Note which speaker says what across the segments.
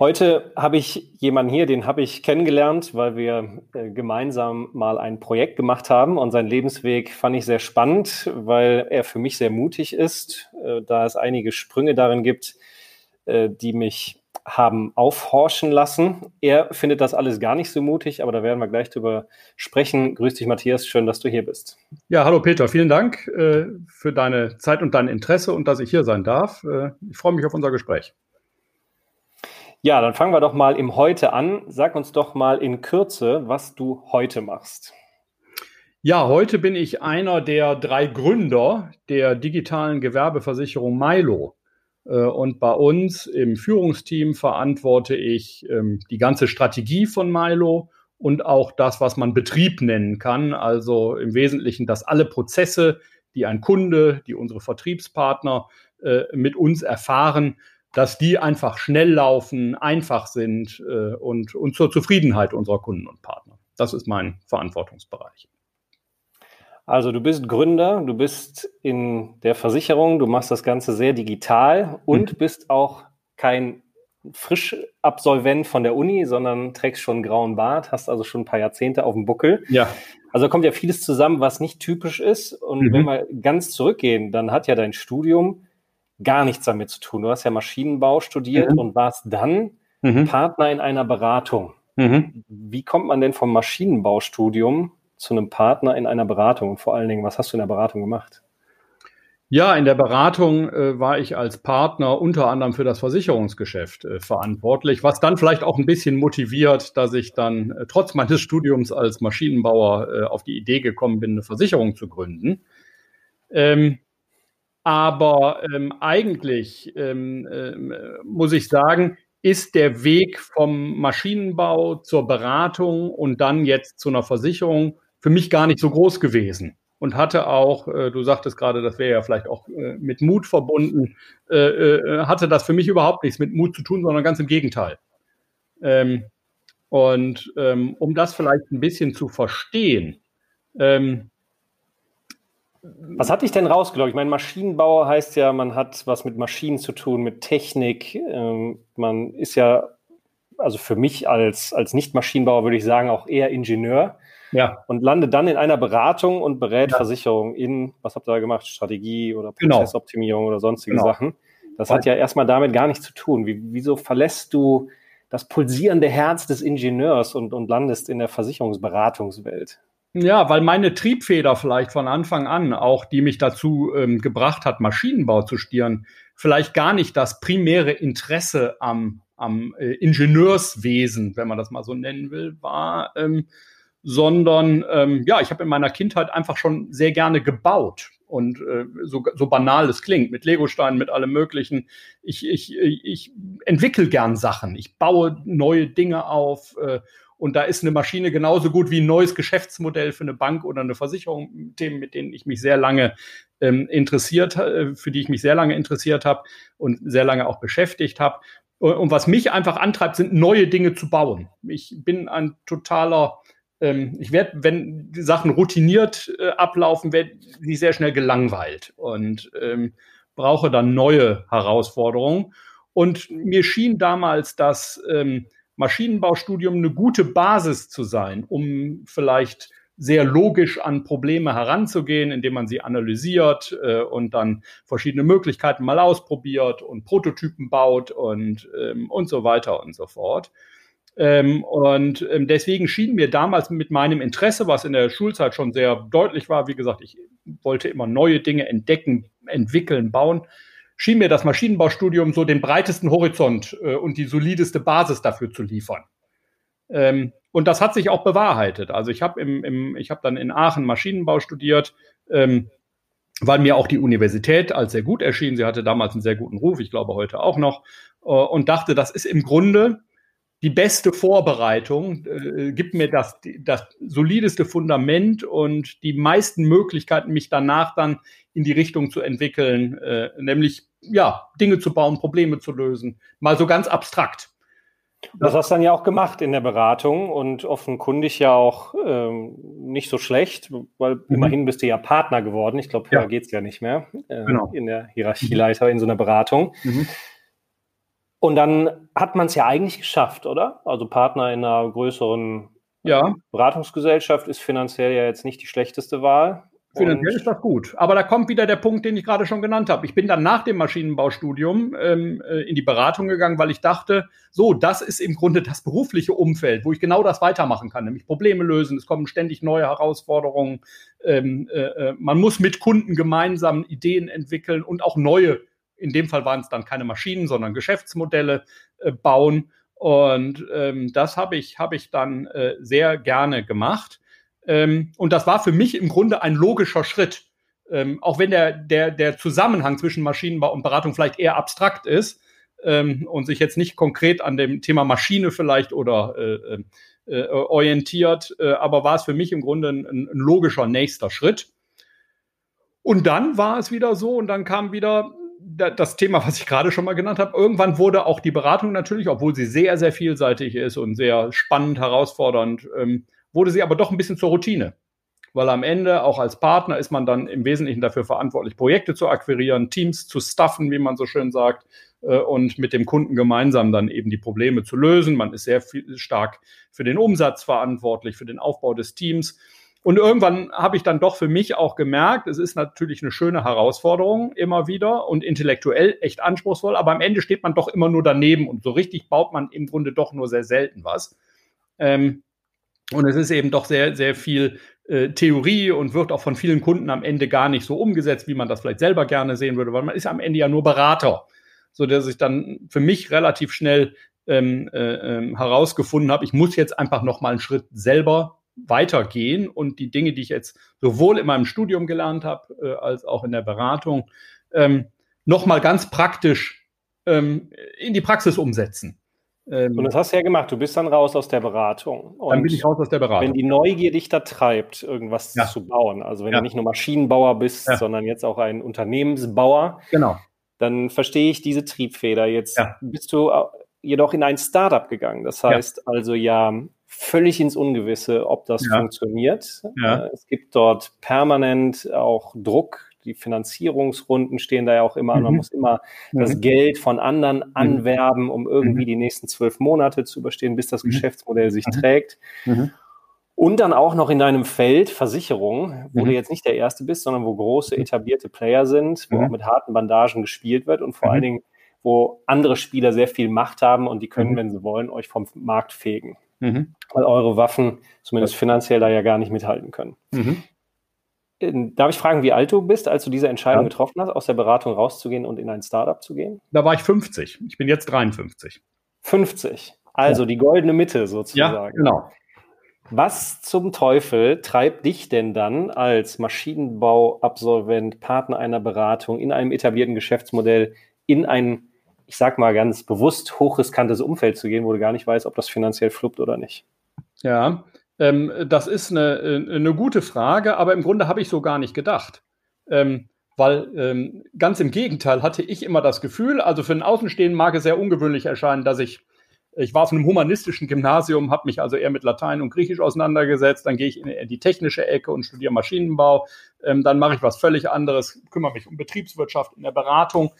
Speaker 1: Heute habe ich jemanden hier, den habe ich kennengelernt, weil wir äh, gemeinsam mal ein Projekt gemacht haben und seinen Lebensweg fand ich sehr spannend, weil er für mich sehr mutig ist, äh, da es einige Sprünge darin gibt, äh, die mich haben aufhorchen lassen. Er findet das alles gar nicht so mutig, aber da werden wir gleich drüber sprechen. Grüß dich, Matthias. Schön, dass du hier bist.
Speaker 2: Ja, hallo Peter. Vielen Dank für deine Zeit und dein Interesse und dass ich hier sein darf. Ich freue mich auf unser Gespräch.
Speaker 1: Ja, dann fangen wir doch mal im Heute an. Sag uns doch mal in Kürze, was du heute machst.
Speaker 2: Ja, heute bin ich einer der drei Gründer der digitalen Gewerbeversicherung Milo. Äh, und bei uns im Führungsteam verantworte ich ähm, die ganze Strategie von Milo und auch das, was man Betrieb nennen kann. Also im Wesentlichen, dass alle Prozesse, die ein Kunde, die unsere Vertriebspartner äh, mit uns erfahren, dass die einfach schnell laufen, einfach sind äh, und, und zur Zufriedenheit unserer Kunden und Partner. Das ist mein Verantwortungsbereich.
Speaker 1: Also du bist Gründer, du bist in der Versicherung, du machst das Ganze sehr digital und mhm. bist auch kein Frischabsolvent von der Uni, sondern trägst schon einen grauen Bart, hast also schon ein paar Jahrzehnte auf dem Buckel.
Speaker 2: Ja.
Speaker 1: Also kommt ja vieles zusammen, was nicht typisch ist. Und mhm. wenn wir ganz zurückgehen, dann hat ja dein Studium gar nichts damit zu tun. Du hast ja Maschinenbau studiert mhm. und warst dann mhm. Partner in einer Beratung. Mhm. Wie kommt man denn vom Maschinenbaustudium zu einem Partner in einer Beratung? Und vor allen Dingen, was hast du in der Beratung gemacht?
Speaker 2: Ja, in der Beratung äh, war ich als Partner unter anderem für das Versicherungsgeschäft äh, verantwortlich, was dann vielleicht auch ein bisschen motiviert, dass ich dann äh, trotz meines Studiums als Maschinenbauer äh, auf die Idee gekommen bin, eine Versicherung zu gründen. Ähm, aber ähm, eigentlich ähm, äh, muss ich sagen, ist der Weg vom Maschinenbau zur Beratung und dann jetzt zu einer Versicherung für mich gar nicht so groß gewesen und hatte auch, äh, du sagtest gerade, das wäre ja vielleicht auch äh, mit Mut verbunden, äh, äh, hatte das für mich überhaupt nichts mit Mut zu tun, sondern ganz im Gegenteil. Ähm, und ähm, um das vielleicht ein bisschen zu verstehen, ähm,
Speaker 1: was hat dich denn rausgelockt? Ich meine, Maschinenbauer heißt ja, man hat was mit Maschinen zu tun, mit Technik. Ähm, man ist ja, also für mich als, als Nicht-Maschinenbauer würde ich sagen, auch eher Ingenieur. Ja. Und landet dann in einer Beratung und berät ja. Versicherungen in, was habt ihr da gemacht? Strategie oder genau. Prozessoptimierung genau. oder sonstige genau. Sachen. Das hat ja erstmal damit gar nichts zu tun. Wie, wieso verlässt du das pulsierende Herz des Ingenieurs und, und landest in der Versicherungsberatungswelt?
Speaker 2: Ja, weil meine Triebfeder vielleicht von Anfang an, auch die mich dazu ähm, gebracht hat, Maschinenbau zu studieren, vielleicht gar nicht das primäre Interesse am, am äh, Ingenieurswesen, wenn man das mal so nennen will, war, ähm, sondern ähm, ja, ich habe in meiner Kindheit einfach schon sehr gerne gebaut und äh, so, so banal es klingt, mit Legosteinen, mit allem Möglichen. Ich, ich, ich entwickle gern Sachen, ich baue neue Dinge auf äh, und da ist eine Maschine genauso gut wie ein neues Geschäftsmodell für eine Bank oder eine Versicherung, Themen, mit denen ich mich sehr lange ähm, interessiert, äh, für die ich mich sehr lange interessiert habe und sehr lange auch beschäftigt habe. Und was mich einfach antreibt, sind neue Dinge zu bauen. Ich bin ein totaler, ähm, ich werde, wenn Sachen routiniert äh, ablaufen, werde ich sehr schnell gelangweilt und ähm, brauche dann neue Herausforderungen. Und mir schien damals, dass ähm, Maschinenbaustudium eine gute Basis zu sein, um vielleicht sehr logisch an Probleme heranzugehen, indem man sie analysiert äh, und dann verschiedene Möglichkeiten mal ausprobiert und Prototypen baut und, ähm, und so weiter und so fort. Ähm, und ähm, deswegen schien mir damals mit meinem Interesse, was in der Schulzeit schon sehr deutlich war, wie gesagt, ich wollte immer neue Dinge entdecken, entwickeln, bauen, schien mir das Maschinenbaustudium so den breitesten Horizont äh, und die solideste Basis dafür zu liefern. Ähm, und das hat sich auch bewahrheitet. Also ich habe im, im, ich dann in Aachen Maschinenbau studiert, ähm, weil mir auch die Universität als sehr gut erschien. Sie hatte damals einen sehr guten Ruf, ich glaube heute auch noch, äh, und dachte, das ist im Grunde die beste Vorbereitung, äh, gibt mir das, das solideste Fundament und die meisten Möglichkeiten, mich danach dann in die Richtung zu entwickeln, äh, nämlich ja, Dinge zu bauen, Probleme zu lösen. Mal so ganz abstrakt.
Speaker 1: Das hast du dann ja auch gemacht in der Beratung und offenkundig ja auch ähm, nicht so schlecht, weil mhm. immerhin bist du ja Partner geworden. Ich glaube, ja. da geht's ja nicht mehr äh, genau. in der Hierarchieleiter in so einer Beratung. Mhm. Und dann hat man es ja eigentlich geschafft, oder? Also Partner in einer größeren ja. Beratungsgesellschaft ist finanziell ja jetzt nicht die schlechteste Wahl.
Speaker 2: Finanziell ist das gut. Aber da kommt wieder der Punkt, den ich gerade schon genannt habe. Ich bin dann nach dem Maschinenbaustudium ähm, äh, in die Beratung gegangen, weil ich dachte, so, das ist im Grunde das berufliche Umfeld, wo ich genau das weitermachen kann, nämlich Probleme lösen. Es kommen ständig neue Herausforderungen. Ähm, äh, äh man muss mit Kunden gemeinsam Ideen entwickeln und auch neue, in dem Fall waren es dann keine Maschinen, sondern Geschäftsmodelle äh, bauen. Und ähm, das habe ich, hab ich dann äh, sehr gerne gemacht. Ähm, und das war für mich im Grunde ein logischer Schritt. Ähm, auch wenn der, der, der Zusammenhang zwischen Maschinenbau und Beratung vielleicht eher abstrakt ist ähm, und sich jetzt nicht konkret an dem Thema Maschine vielleicht oder äh, äh, äh orientiert, äh, aber war es für mich im Grunde ein, ein logischer nächster Schritt. Und dann war es wieder so und dann kam wieder das Thema, was ich gerade schon mal genannt habe. Irgendwann wurde auch die Beratung natürlich, obwohl sie sehr, sehr vielseitig ist und sehr spannend, herausfordernd, ähm, wurde sie aber doch ein bisschen zur Routine. Weil am Ende, auch als Partner, ist man dann im Wesentlichen dafür verantwortlich, Projekte zu akquirieren, Teams zu stuffen, wie man so schön sagt, äh, und mit dem Kunden gemeinsam dann eben die Probleme zu lösen. Man ist sehr viel, stark für den Umsatz verantwortlich, für den Aufbau des Teams. Und irgendwann habe ich dann doch für mich auch gemerkt, es ist natürlich eine schöne Herausforderung immer wieder und intellektuell echt anspruchsvoll, aber am Ende steht man doch immer nur daneben und so richtig baut man im Grunde doch nur sehr selten was. Ähm, und es ist eben doch sehr, sehr viel äh, Theorie und wird auch von vielen Kunden am Ende gar nicht so umgesetzt, wie man das vielleicht selber gerne sehen würde, weil man ist am Ende ja nur Berater, so dass ich dann für mich relativ schnell ähm, äh, ähm, herausgefunden habe, ich muss jetzt einfach noch mal einen Schritt selber weitergehen und die Dinge, die ich jetzt sowohl in meinem Studium gelernt habe äh, als auch in der Beratung, ähm, noch mal ganz praktisch ähm, in die Praxis umsetzen.
Speaker 1: Ähm, und das hast du ja gemacht. Du bist dann raus aus der Beratung.
Speaker 2: Und dann bin ich raus aus der Beratung.
Speaker 1: Wenn die Neugier dich da treibt, irgendwas ja. zu bauen, also wenn ja. du nicht nur Maschinenbauer bist, ja. sondern jetzt auch ein Unternehmensbauer,
Speaker 2: genau.
Speaker 1: dann verstehe ich diese Triebfeder. Jetzt bist du jedoch in ein Startup gegangen. Das heißt also ja völlig ins Ungewisse, ob das funktioniert. Äh, es gibt dort permanent auch Druck die Finanzierungsrunden stehen da ja auch immer. Mhm. Man muss immer mhm. das Geld von anderen mhm. anwerben, um irgendwie mhm. die nächsten zwölf Monate zu überstehen, bis das mhm. Geschäftsmodell sich trägt. Und dann auch noch in deinem Feld Versicherung, wo du jetzt nicht der Erste bist, sondern wo große etablierte Player sind, wo auch mit harten Bandagen gespielt wird und vor allen Dingen, wo andere Spieler sehr viel Macht haben und die können, wenn sie wollen, euch vom Markt fegen. Mhm. Weil eure Waffen zumindest finanziell da ja gar nicht mithalten können. Mhm. Darf ich fragen, wie alt du bist, als du diese Entscheidung ja. getroffen hast, aus der Beratung rauszugehen und in ein Startup zu gehen?
Speaker 2: Da war ich 50. Ich bin jetzt 53.
Speaker 1: 50. Also ja. die goldene Mitte sozusagen.
Speaker 2: Ja, genau.
Speaker 1: Was zum Teufel treibt dich denn dann als Maschinenbauabsolvent, Partner einer Beratung in einem etablierten Geschäftsmodell in ein, ich sag mal ganz bewusst hochriskantes Umfeld zu gehen, wo du gar nicht weißt, ob das finanziell fluppt oder nicht?
Speaker 2: Ja, ähm, das ist eine, äh, eine gute Frage, aber im Grunde habe ich so gar nicht gedacht. Ähm, weil ähm, ganz im Gegenteil hatte ich immer das Gefühl, also für einen Außenstehenden mag es sehr ungewöhnlich erscheinen, dass ich, ich war auf einem humanistischen Gymnasium, habe mich also eher mit Latein und Griechisch auseinandergesetzt, dann gehe ich in die technische Ecke und studiere Maschinenbau, ähm, dann mache ich was völlig anderes, kümmere mich um Betriebswirtschaft in der Beratung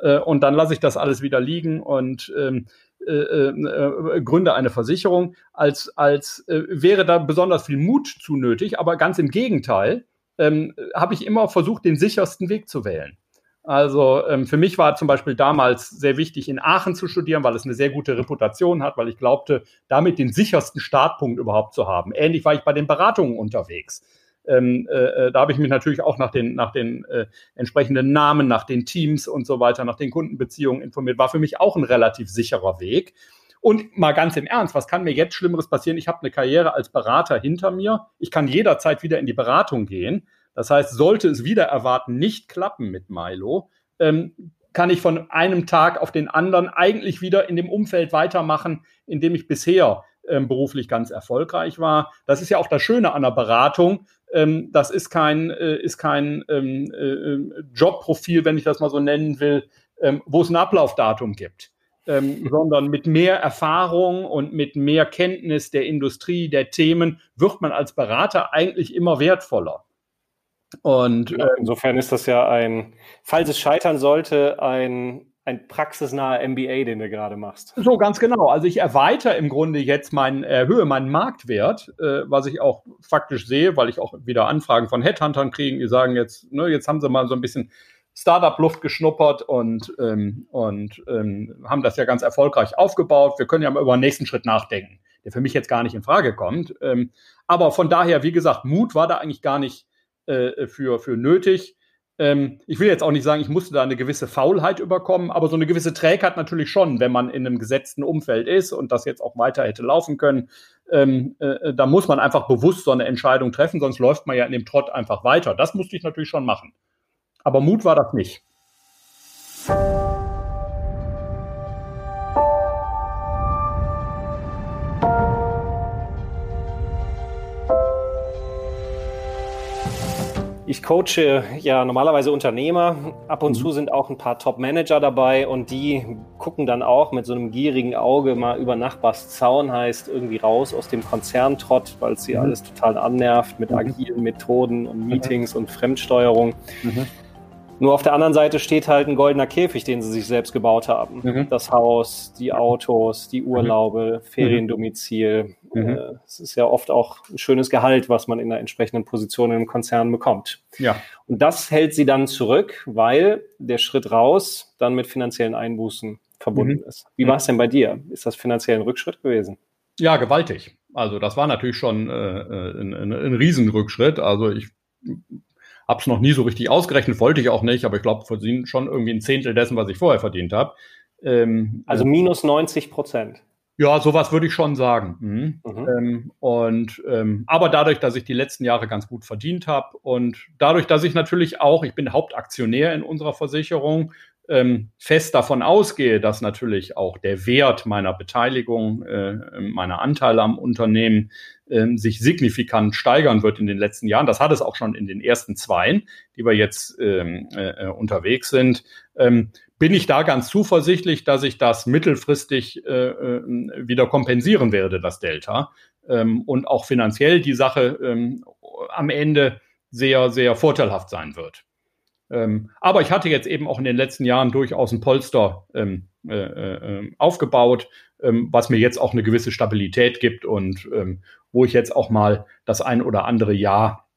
Speaker 2: äh, und dann lasse ich das alles wieder liegen und ähm, äh, äh, gründe eine Versicherung, als, als äh, wäre da besonders viel Mut zu nötig. Aber ganz im Gegenteil, ähm, habe ich immer versucht, den sichersten Weg zu wählen. Also ähm, für mich war zum Beispiel damals sehr wichtig, in Aachen zu studieren, weil es eine sehr gute Reputation hat, weil ich glaubte, damit den sichersten Startpunkt überhaupt zu haben. Ähnlich war ich bei den Beratungen unterwegs. Ähm, äh, äh, da habe ich mich natürlich auch nach den, nach den äh, entsprechenden Namen, nach den Teams und so weiter, nach den Kundenbeziehungen informiert. War für mich auch ein relativ sicherer Weg. Und mal ganz im Ernst, was kann mir jetzt Schlimmeres passieren? Ich habe eine Karriere als Berater hinter mir. Ich kann jederzeit wieder in die Beratung gehen. Das heißt, sollte es wieder erwarten nicht klappen mit Milo, ähm, kann ich von einem Tag auf den anderen eigentlich wieder in dem Umfeld weitermachen, in dem ich bisher beruflich ganz erfolgreich war. Das ist ja auch das Schöne an der Beratung. Ähm, das ist kein, äh, ist kein ähm, äh, Jobprofil, wenn ich das mal so nennen will, ähm, wo es ein Ablaufdatum gibt. Ähm, sondern mit mehr Erfahrung und mit mehr Kenntnis der Industrie, der Themen, wird man als Berater eigentlich immer wertvoller.
Speaker 1: Und ja, insofern ist das ja ein, falls es scheitern sollte, ein, ein praxisnaher MBA, den du gerade machst.
Speaker 2: So, ganz genau. Also ich erweitere im Grunde jetzt meinen, erhöhe meinen Marktwert, äh, was ich auch faktisch sehe, weil ich auch wieder Anfragen von Headhuntern kriege, die sagen jetzt, ne, jetzt haben sie mal so ein bisschen Startup-Luft geschnuppert und, ähm, und ähm, haben das ja ganz erfolgreich aufgebaut. Wir können ja mal über den nächsten Schritt nachdenken, der für mich jetzt gar nicht in Frage kommt. Ähm, aber von daher, wie gesagt, Mut war da eigentlich gar nicht äh, für, für nötig. Ähm, ich will jetzt auch nicht sagen, ich musste da eine gewisse Faulheit überkommen, aber so eine gewisse Trägheit natürlich schon, wenn man in einem gesetzten Umfeld ist und das jetzt auch weiter hätte laufen können. Ähm, äh, da muss man einfach bewusst so eine Entscheidung treffen, sonst läuft man ja in dem Trott einfach weiter. Das musste ich natürlich schon machen. Aber Mut war das nicht.
Speaker 1: Ich coache ja normalerweise Unternehmer. Ab und mhm. zu sind auch ein paar Top-Manager dabei und die gucken dann auch mit so einem gierigen Auge mal über Nachbars Zaun, heißt irgendwie raus aus dem Konzerntrott, weil es sie mhm. alles total annervt mit mhm. agilen Methoden und mhm. Meetings und Fremdsteuerung. Mhm. Nur auf der anderen Seite steht halt ein goldener Käfig, den sie sich selbst gebaut haben. Mhm. Das Haus, die Autos, die Urlaube, mhm. Feriendomizil. Mhm. Äh, es ist ja oft auch ein schönes Gehalt, was man in der entsprechenden Position im Konzern bekommt. Ja. Und das hält sie dann zurück, weil der Schritt raus dann mit finanziellen Einbußen verbunden mhm. ist. Wie mhm. war es denn bei dir? Ist das finanziell ein Rückschritt gewesen?
Speaker 2: Ja, gewaltig. Also das war natürlich schon äh, äh ein, ein, ein Riesenrückschritt. Also ich habe es noch nie so richtig ausgerechnet, wollte ich auch nicht, aber ich glaube, verdienen schon irgendwie ein Zehntel dessen, was ich vorher verdient habe.
Speaker 1: Ähm, also äh, minus 90 Prozent.
Speaker 2: Ja, sowas würde ich schon sagen. Mhm. Mhm. Ähm, und ähm, aber dadurch, dass ich die letzten Jahre ganz gut verdient habe und dadurch, dass ich natürlich auch, ich bin Hauptaktionär in unserer Versicherung, ähm, fest davon ausgehe, dass natürlich auch der Wert meiner Beteiligung, äh, meiner Anteile am Unternehmen ähm, sich signifikant steigern wird in den letzten Jahren. Das hat es auch schon in den ersten zwei, die wir jetzt ähm, äh, unterwegs sind. Ähm, bin ich da ganz zuversichtlich, dass ich das mittelfristig äh, äh, wieder kompensieren werde, das Delta. Ähm, und auch finanziell die Sache ähm, am Ende sehr, sehr vorteilhaft sein wird. Ähm, aber ich hatte jetzt eben auch in den letzten Jahren durchaus ein Polster ähm, äh, äh, aufgebaut, ähm, was mir jetzt auch eine gewisse Stabilität gibt und ähm, wo ich jetzt auch mal das ein oder andere Jahr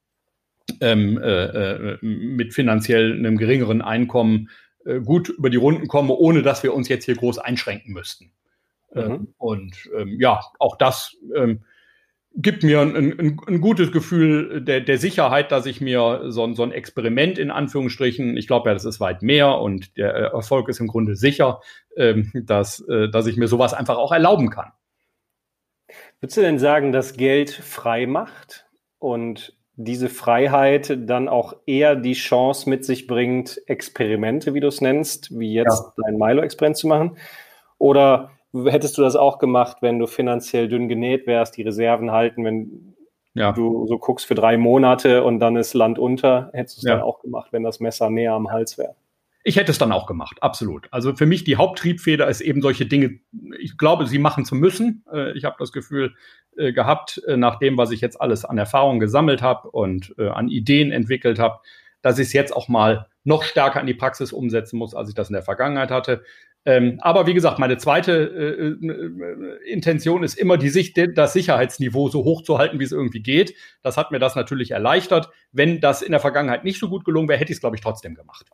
Speaker 2: ähm, äh, äh, mit finanziell einem geringeren Einkommen äh, gut über die Runden komme, ohne dass wir uns jetzt hier groß einschränken müssten. Mhm. Ähm, und ja, auch das gibt mir ein, ein, ein gutes Gefühl der, der, Sicherheit, dass ich mir so, so, ein Experiment in Anführungsstrichen, ich glaube ja, das ist weit mehr und der Erfolg ist im Grunde sicher, ähm, dass, äh, dass ich mir sowas einfach auch erlauben kann.
Speaker 1: Würdest du denn sagen, dass Geld frei macht und diese Freiheit dann auch eher die Chance mit sich bringt, Experimente, wie du es nennst, wie jetzt ja. dein Milo-Experiment zu machen? Oder hättest du das auch gemacht, wenn du finanziell dünn genäht wärst, die Reserven halten, wenn ja. du so guckst für drei Monate und dann ist Land unter, hättest du es ja. dann auch gemacht, wenn das Messer näher am Hals wäre?
Speaker 2: Ich hätte es dann auch gemacht, absolut. Also für mich die Haupttriebfeder ist eben solche Dinge, ich glaube, sie machen zu müssen. Äh, ich habe das Gefühl äh, gehabt, äh, nach dem, was ich jetzt alles an Erfahrung gesammelt habe und an Ideen entwickelt habe, dass ich es jetzt auch mal noch stärker in die Praxis umsetzen muss, als ich das in der Vergangenheit hatte. Ähm, aber wie gesagt, meine zweite äh, äh, Intention ist immer, die Sicht, das Sicherheitsniveau so hoch zu halten, wie es irgendwie geht. Das hat mir das natürlich erleichtert. Wenn das in der Vergangenheit nicht so gut gelungen wäre, hätte ich es, glaube ich, trotzdem gemacht.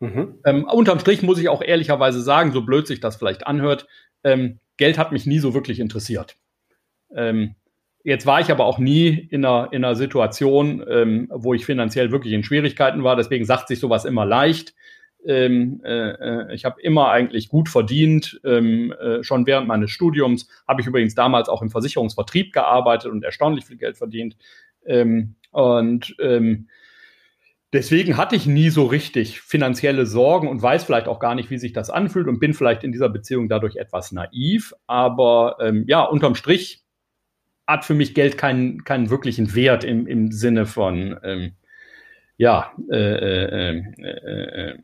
Speaker 2: Mhm. Ähm, unterm Strich muss ich auch ehrlicherweise sagen, so blöd sich das vielleicht anhört, ähm, Geld hat mich nie so wirklich interessiert. Ähm, jetzt war ich aber auch nie in einer, in einer Situation, ähm, wo ich finanziell wirklich in Schwierigkeiten war. Deswegen sagt sich sowas immer leicht. Ähm, äh, äh, ich habe immer eigentlich gut verdient. Ähm, äh, schon während meines Studiums habe ich übrigens damals auch im Versicherungsvertrieb gearbeitet und erstaunlich viel Geld verdient. Ähm, und ähm, deswegen hatte ich nie so richtig finanzielle Sorgen und weiß vielleicht auch gar nicht, wie sich das anfühlt und bin vielleicht in dieser Beziehung dadurch etwas naiv. Aber ähm, ja, unterm Strich hat für mich Geld keinen, keinen wirklichen Wert im, im Sinne von, ähm, ja, äh, äh, äh, äh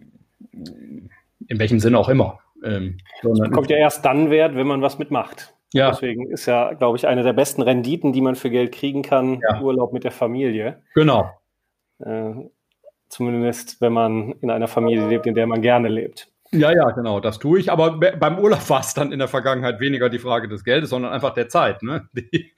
Speaker 2: in welchem Sinne auch immer.
Speaker 1: Ähm, kommt ja erst dann Wert, wenn man was mitmacht. Ja. Deswegen ist ja, glaube ich, eine der besten Renditen, die man für Geld kriegen kann, ja. Urlaub mit der Familie.
Speaker 2: Genau.
Speaker 1: Äh, zumindest, wenn man in einer Familie lebt, in der man gerne lebt.
Speaker 2: Ja, ja, genau, das tue ich. Aber beim Urlaub war es dann in der Vergangenheit weniger die Frage des Geldes, sondern einfach der Zeit. Ne?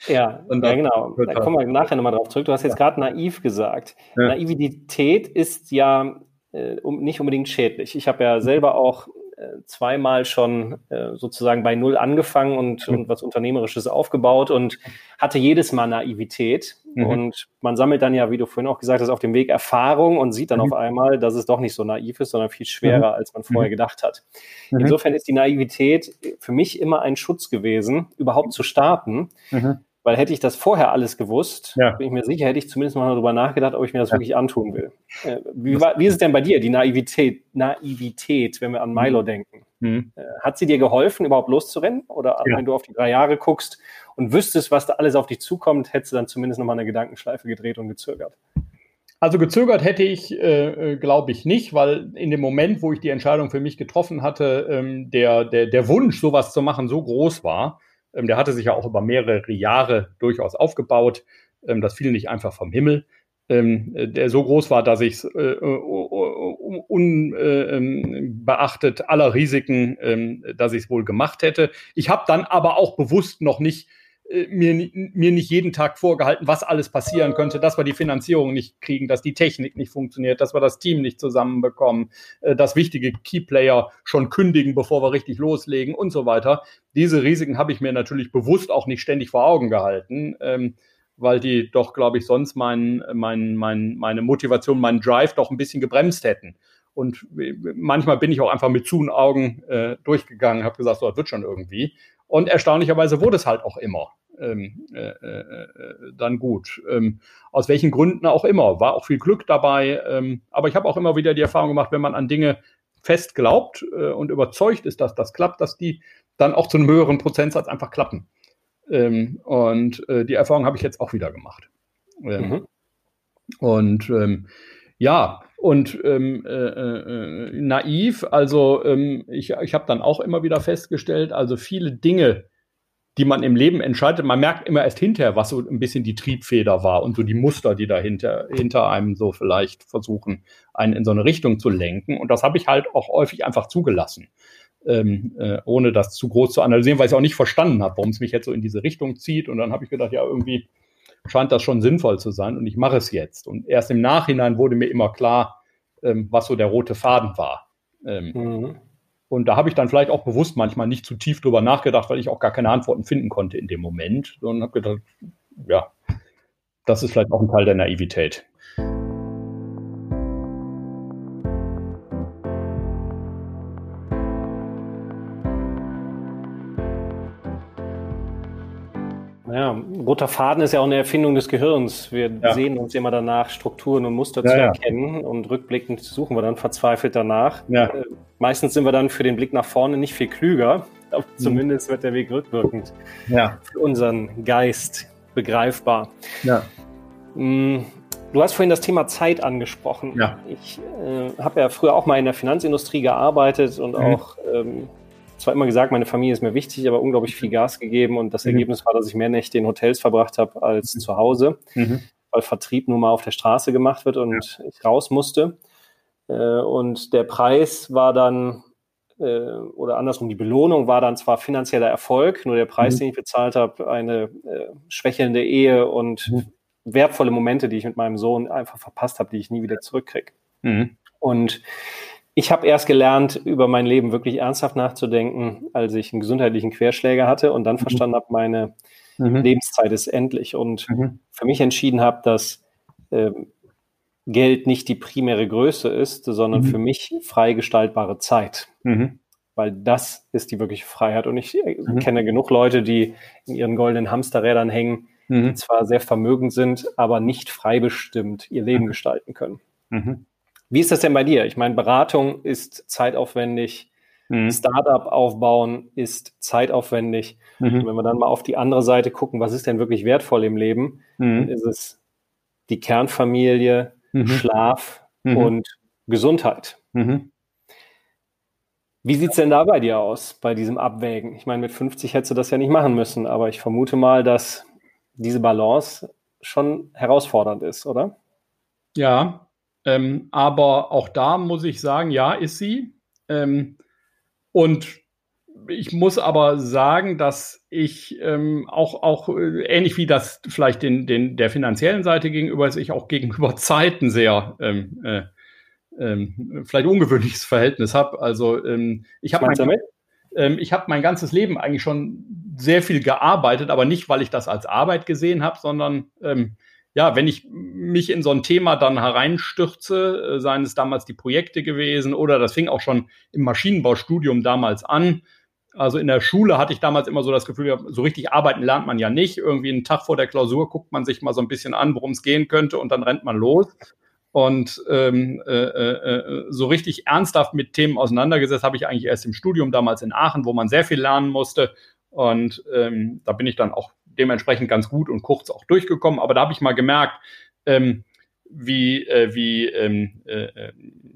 Speaker 1: Ja, ja, genau. Da kommen wir nachher nochmal drauf zurück. Du hast jetzt ja. gerade naiv gesagt. Ja. Naivität ist ja äh, um, nicht unbedingt schädlich. Ich habe ja selber auch äh, zweimal schon äh, sozusagen bei Null angefangen und, mhm. und was Unternehmerisches aufgebaut und hatte jedes Mal Naivität. Mhm. Und man sammelt dann ja, wie du vorhin auch gesagt hast, auf dem Weg Erfahrung und sieht dann mhm. auf einmal, dass es doch nicht so naiv ist, sondern viel schwerer, mhm. als man vorher mhm. gedacht hat. Mhm. Insofern ist die Naivität für mich immer ein Schutz gewesen, überhaupt zu starten. Weil hätte ich das vorher alles gewusst, ja. bin ich mir sicher, hätte ich zumindest mal darüber nachgedacht, ob ich mir das ja. wirklich antun will. Äh, wie, war, wie, ist es denn bei dir, die Naivität, Naivität wenn wir an Milo mhm. denken? Mhm. Äh, hat sie dir geholfen, überhaupt loszurennen? Oder ja. wenn du auf die drei Jahre guckst und wüsstest, was da alles auf dich zukommt, hättest du dann zumindest nochmal eine Gedankenschleife gedreht und gezögert?
Speaker 2: Also gezögert hätte ich, äh, äh, glaube ich, nicht, weil in dem Moment, wo ich die Entscheidung für mich getroffen hatte, ähm, der, der, der Wunsch, sowas zu machen, so groß war, ähm, der hatte sich ja auch über mehrere Jahre durchaus aufgebaut. Ähm, das fiel nicht einfach vom Himmel. Ähm, der so groß war, dass ich es äh, unbeachtet äh, aller Risiken, ähm, dass ich es wohl gemacht hätte. Ich habe dann aber auch bewusst noch nicht äh, mir, mir nicht jeden Tag vorgehalten, was alles passieren könnte, dass wir die Finanzierung nicht kriegen, dass die Technik nicht funktioniert, dass wir das Team nicht zusammenbekommen, äh, dass wichtige Keyplayer schon kündigen, bevor wir richtig loslegen und so weiter. Diese Risiken habe ich mir natürlich bewusst auch nicht ständig vor Augen gehalten, ähm, weil die doch, glaube ich, sonst mein, mein, mein, meine Motivation, meinen Drive doch ein bisschen gebremst hätten. Und manchmal bin ich auch einfach mit zu Augen äh, durchgegangen, habe gesagt, so, das wird schon irgendwie. Und erstaunlicherweise wurde es halt auch immer ähm, äh, äh, dann gut. Ähm, aus welchen Gründen auch immer. War auch viel Glück dabei. Ähm, aber ich habe auch immer wieder die Erfahrung gemacht, wenn man an Dinge fest glaubt äh, und überzeugt ist, dass das klappt, dass die dann auch zu einem höheren Prozentsatz einfach klappen. Ähm, und äh, die Erfahrung habe ich jetzt auch wieder gemacht. Ähm, mhm. Und ähm, ja, und ähm, äh, äh, naiv, also ähm, ich, ich habe dann auch immer wieder festgestellt, also viele Dinge, die man im Leben entscheidet, man merkt immer erst hinterher, was so ein bisschen die Triebfeder war und so die Muster, die dahinter hinter einem so vielleicht versuchen, einen in so eine Richtung zu lenken. Und das habe ich halt auch häufig einfach zugelassen, ähm, äh, ohne das zu groß zu analysieren, weil ich auch nicht verstanden habe, warum es mich jetzt so in diese Richtung zieht. Und dann habe ich gedacht, ja, irgendwie scheint das schon sinnvoll zu sein und ich mache es jetzt. Und erst im Nachhinein wurde mir immer klar, ähm, was so der rote Faden war. Ähm, mhm. Und da habe ich dann vielleicht auch bewusst manchmal nicht zu tief drüber nachgedacht, weil ich auch gar keine Antworten finden konnte in dem Moment, sondern habe gedacht, ja, das ist vielleicht auch ein Teil der Naivität.
Speaker 1: Roter Faden ist ja auch eine Erfindung des Gehirns. Wir ja. sehen uns immer danach, Strukturen und Muster ja, zu erkennen und rückblickend suchen wir dann verzweifelt danach. Äh, meistens sind wir dann für den Blick nach vorne nicht viel klüger, aber mhm. zumindest wird der Weg rückwirkend für unseren Geist begreifbar. Mm, du hast vorhin das Thema Zeit angesprochen. Ich äh, habe ja früher auch mal in der Finanzindustrie gearbeitet und mhm. auch ähm, zwar immer gesagt, meine Familie ist mir wichtig, aber unglaublich viel Gas gegeben und das mhm. Ergebnis war, dass ich mehr Nächte in Hotels verbracht habe als mhm. zu Hause, mhm. weil Vertrieb nun mal auf der Straße gemacht wird und ja. ich raus musste. Äh, und der Preis war dann, äh, oder andersrum, die Belohnung war dann zwar finanzieller Erfolg, nur der Preis, mhm. den ich bezahlt habe, eine äh, schwächelnde Ehe und mhm. wertvolle Momente, die ich mit meinem Sohn einfach verpasst habe, die ich nie wieder zurückkriege. Mhm. Und ich habe erst gelernt, über mein Leben wirklich ernsthaft nachzudenken, als ich einen gesundheitlichen Querschläger hatte und dann mhm. verstanden habe, meine mhm. Lebenszeit ist endlich und mhm. für mich entschieden habe, dass äh, Geld nicht die primäre Größe ist, sondern mhm. für mich frei gestaltbare Zeit. Mhm. Weil das ist die wirkliche Freiheit. Und ich äh, mhm. kenne genug Leute, die in ihren goldenen Hamsterrädern hängen, die zwar sehr vermögend sind, aber nicht frei bestimmt ihr Leben gestalten können. Wie ist das denn bei dir? Ich meine, Beratung ist zeitaufwendig, mhm. Startup aufbauen ist zeitaufwendig. Mhm. Wenn wir dann mal auf die andere Seite gucken, was ist denn wirklich wertvoll im Leben, mhm. dann ist es die Kernfamilie, mhm. Schlaf mhm. und Gesundheit. Mhm. Wie sieht es denn da bei dir aus, bei diesem Abwägen? Ich meine, mit 50 hättest du das ja nicht machen müssen, aber ich vermute mal, dass diese Balance schon herausfordernd ist, oder?
Speaker 2: Ja, ähm, aber auch da muss ich sagen, ja, ist sie. Ähm, und ich muss aber sagen, dass ich ähm, auch, auch äh, ähnlich wie das vielleicht den, den, der finanziellen Seite gegenüber ist, ich auch gegenüber Zeiten sehr ähm, äh, ähm, vielleicht ungewöhnliches Verhältnis habe. Also ähm, ich habe mein, ähm, ich hab mein ganzes Leben eigentlich schon sehr viel gearbeitet, aber nicht, weil ich das als Arbeit gesehen habe, sondern ähm, ja, wenn ich mich in so ein Thema dann hereinstürze, äh, seien es damals die Projekte gewesen oder das fing auch schon im Maschinenbaustudium damals an. Also in der Schule hatte ich damals immer so das Gefühl, so richtig arbeiten lernt man ja nicht. Irgendwie einen Tag vor der Klausur guckt man sich mal so ein bisschen an, worum es gehen könnte und dann rennt man los. Und ähm, äh, äh, so richtig ernsthaft mit Themen auseinandergesetzt habe ich eigentlich erst im Studium damals in Aachen, wo man sehr viel lernen musste. Und ähm, da bin ich dann auch dementsprechend ganz gut und kurz auch durchgekommen. Aber da habe ich mal gemerkt, ähm, wie, äh, wie ähm, äh, äh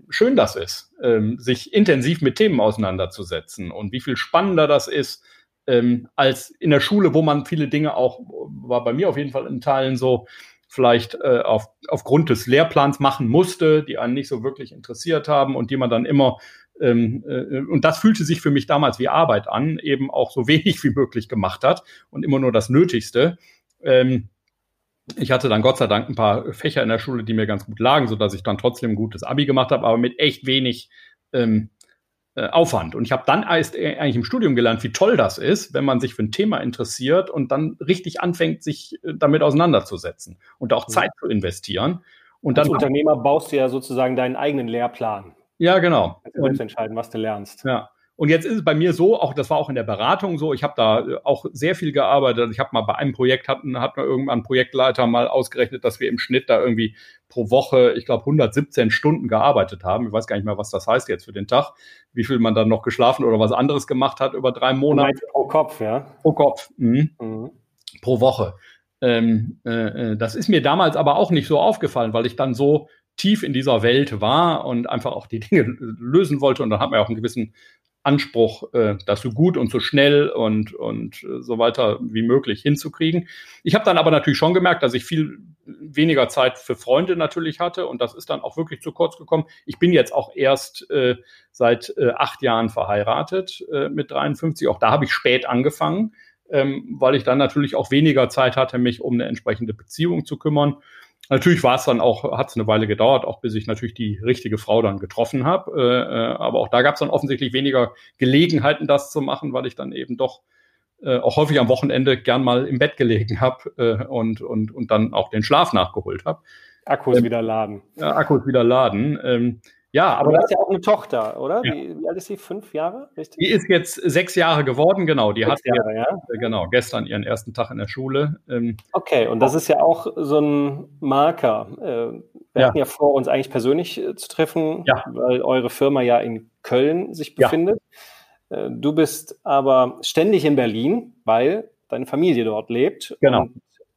Speaker 2: schön das ist, ähm, sich intensiv mit Themen auseinanderzusetzen und wie viel spannender das ist ähm, als in der Schule, wo man viele Dinge auch, war bei mir auf jeden Fall in Teilen so, vielleicht äh, auf, aufgrund des Lehrplans machen musste, die einen nicht so wirklich interessiert haben und die man dann immer ähm, äh, und das fühlte sich für mich damals wie Arbeit an, eben auch so wenig wie möglich gemacht hat und immer nur das Nötigste. Ähm, ich hatte dann Gott sei Dank ein paar Fächer in der Schule, die mir ganz gut lagen, so dass ich dann trotzdem ein gutes Abi gemacht habe, aber mit echt wenig ähm, äh, Aufwand. Und ich habe dann erst äh, eigentlich im Studium gelernt, wie toll das ist, wenn man sich für ein Thema interessiert und dann richtig anfängt, sich äh, damit auseinanderzusetzen und auch Zeit zu investieren. Und
Speaker 1: Als Unternehmer baust du ja sozusagen deinen eigenen Lehrplan.
Speaker 2: Ja, genau.
Speaker 1: Du kannst entscheiden, was du lernst.
Speaker 2: Ja. Und jetzt ist es bei mir so, auch das war auch in der Beratung so, ich habe da äh, auch sehr viel gearbeitet. Ich habe mal bei einem Projekt, hatten, hat mir irgendwann ein Projektleiter mal ausgerechnet, dass wir im Schnitt da irgendwie pro Woche, ich glaube, 117 Stunden gearbeitet haben. Ich weiß gar nicht mehr, was das heißt jetzt für den Tag, wie viel man dann noch geschlafen oder was anderes gemacht hat über drei Monate.
Speaker 1: Pro Kopf, ja.
Speaker 2: Pro Kopf. Mhm. Mhm. Pro Woche. Ähm, äh, äh, das ist mir damals aber auch nicht so aufgefallen, weil ich dann so tief in dieser Welt war und einfach auch die Dinge lösen wollte. Und dann hat man ja auch einen gewissen Anspruch, äh, das so gut und so schnell und, und äh, so weiter wie möglich hinzukriegen. Ich habe dann aber natürlich schon gemerkt, dass ich viel weniger Zeit für Freunde natürlich hatte und das ist dann auch wirklich zu kurz gekommen. Ich bin jetzt auch erst äh, seit äh, acht Jahren verheiratet äh, mit 53. Auch da habe ich spät angefangen, ähm, weil ich dann natürlich auch weniger Zeit hatte, mich um eine entsprechende Beziehung zu kümmern. Natürlich war es dann auch, hat es eine Weile gedauert, auch bis ich natürlich die richtige Frau dann getroffen habe. Äh, äh, aber auch da gab es dann offensichtlich weniger Gelegenheiten, das zu machen, weil ich dann eben doch äh, auch häufig am Wochenende gern mal im Bett gelegen habe äh, und, und, und dann auch den Schlaf nachgeholt habe.
Speaker 1: Akkus ähm, wieder laden.
Speaker 2: Ja, Akkus wieder laden. Ähm, ja, aber,
Speaker 1: du hast ja auch eine Tochter, oder? Ja. Wie, wie, alt ist sie? Fünf Jahre?
Speaker 2: Richtig? Die ist jetzt sechs Jahre geworden, genau. Die sechs hat Jahre, ja? Äh, genau gestern ihren ersten Tag in der Schule.
Speaker 1: Ähm, okay, und das ist ja auch so ein Marker. Äh, wir ja. hatten ja vor, uns eigentlich persönlich äh, zu treffen, ja. weil eure Firma ja in Köln sich befindet. Ja. Äh, du bist aber ständig in Berlin, weil deine Familie dort lebt.
Speaker 2: Genau.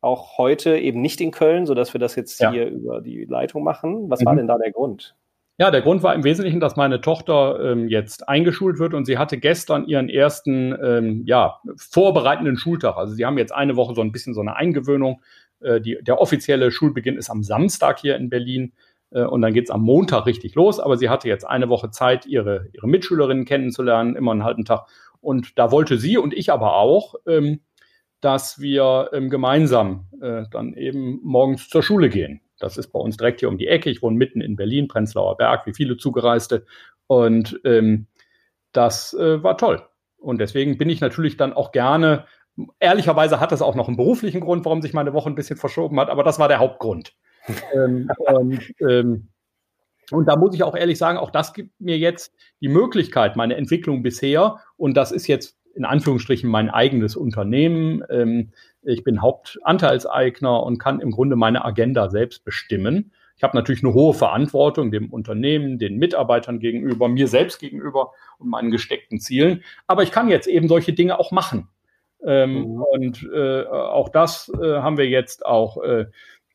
Speaker 1: Auch heute eben nicht in Köln, sodass wir das jetzt hier über die Leitung machen. Was mhm. war denn da der Grund?
Speaker 2: Ja, der Grund war im Wesentlichen, dass meine Tochter ähm, jetzt eingeschult wird und sie hatte gestern ihren ersten ähm, ja, vorbereitenden Schultag. Also sie haben jetzt eine Woche so ein bisschen so eine Eingewöhnung. Äh, die, der offizielle Schulbeginn ist am Samstag hier in Berlin äh, und dann geht's am Montag richtig los. Aber sie hatte jetzt eine Woche Zeit, ihre, ihre Mitschülerinnen kennenzulernen, immer einen halben Tag. Und da wollte sie und ich aber auch, ähm, dass wir ähm, gemeinsam äh, dann eben morgens zur Schule gehen. Das ist bei uns direkt hier um die Ecke. Ich wohne mitten in Berlin, Prenzlauer Berg, wie viele Zugereiste. Und ähm, das äh, war toll. Und deswegen bin ich natürlich dann auch gerne, ehrlicherweise hat das auch noch einen beruflichen Grund, warum sich meine Woche ein bisschen verschoben hat, aber das war der Hauptgrund. ähm, und, ähm, und da muss ich auch ehrlich sagen, auch das gibt mir jetzt die Möglichkeit, meine Entwicklung bisher, und das ist jetzt in Anführungsstrichen mein eigenes Unternehmen. Ähm, ich bin Hauptanteilseigner und kann im Grunde meine Agenda selbst bestimmen. Ich habe natürlich eine hohe Verantwortung dem Unternehmen, den Mitarbeitern gegenüber, mir selbst gegenüber und meinen gesteckten Zielen. Aber ich kann jetzt eben solche Dinge auch machen. Ähm, mhm. Und äh, auch das äh, haben wir jetzt auch äh,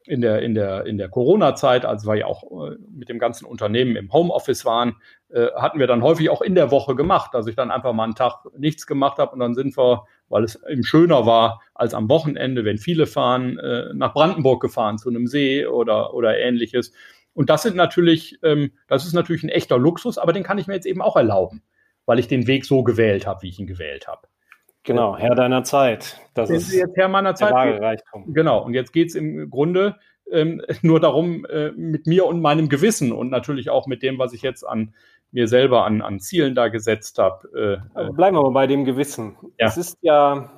Speaker 2: in der, in der, in der Corona-Zeit, als wir ja auch äh, mit dem ganzen Unternehmen im Homeoffice waren, äh, hatten wir dann häufig auch in der Woche gemacht, dass ich dann einfach mal einen Tag nichts gemacht habe und dann sind wir, weil es eben schöner war als am Wochenende, wenn viele fahren, äh, nach Brandenburg gefahren zu einem See oder, oder ähnliches. Und das sind natürlich, ähm, das ist natürlich ein echter Luxus, aber den kann ich mir jetzt eben auch erlauben, weil ich den Weg so gewählt habe, wie ich ihn gewählt habe.
Speaker 1: Genau, Herr deiner Zeit.
Speaker 2: Das ist jetzt Herr meiner Zeit.
Speaker 1: Reichtum.
Speaker 2: Genau, und jetzt geht es im Grunde ähm, nur darum, äh, mit mir und meinem Gewissen und natürlich auch mit dem, was ich jetzt an mir selber an, an Zielen da gesetzt habe.
Speaker 1: Äh, äh, Bleiben wir mal bei dem Gewissen. Ja. Es ist ja,